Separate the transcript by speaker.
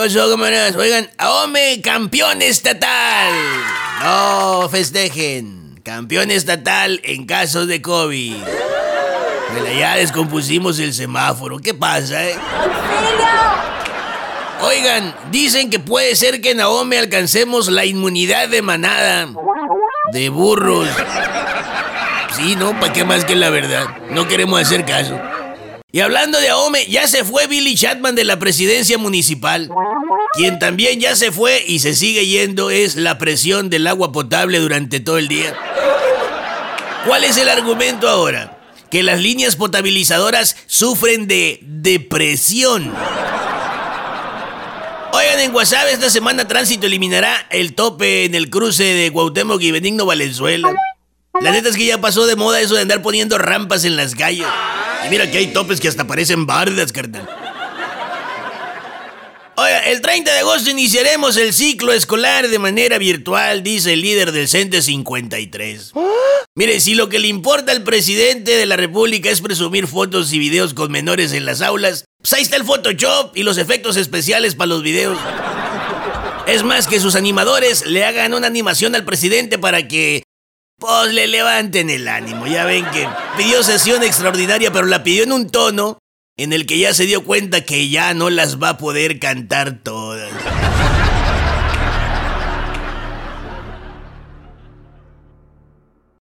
Speaker 1: Oigan, Ahome, campeón estatal. No festejen. Campeón estatal en casos de COVID. ya descompusimos el semáforo. ¿Qué pasa, eh? Oigan, dicen que puede ser que en Ahome alcancemos la inmunidad de manada. De burros. Sí, ¿no? ¿Para qué más que la verdad? No queremos hacer caso. Y hablando de Ahome, ya se fue Billy Chatman de la presidencia municipal. Quien también ya se fue y se sigue yendo es la presión del agua potable durante todo el día. ¿Cuál es el argumento ahora? Que las líneas potabilizadoras sufren de depresión. Oigan, en WhatsApp esta semana Tránsito eliminará el tope en el cruce de Cuauhtémoc y Benigno Valenzuela. La neta es que ya pasó de moda eso de andar poniendo rampas en las calles. Y mira que hay topes que hasta parecen bardas, carnal. Oiga, el 30 de agosto iniciaremos el ciclo escolar de manera virtual, dice el líder del CENTE 53. Mire, si lo que le importa al presidente de la República es presumir fotos y videos con menores en las aulas, pues ahí está el Photoshop y los efectos especiales para los videos. Es más que sus animadores le hagan una animación al presidente para que pues le levanten el ánimo. Ya ven que pidió sesión extraordinaria, pero la pidió en un tono en el que ya se dio cuenta que ya no las va a poder cantar todas.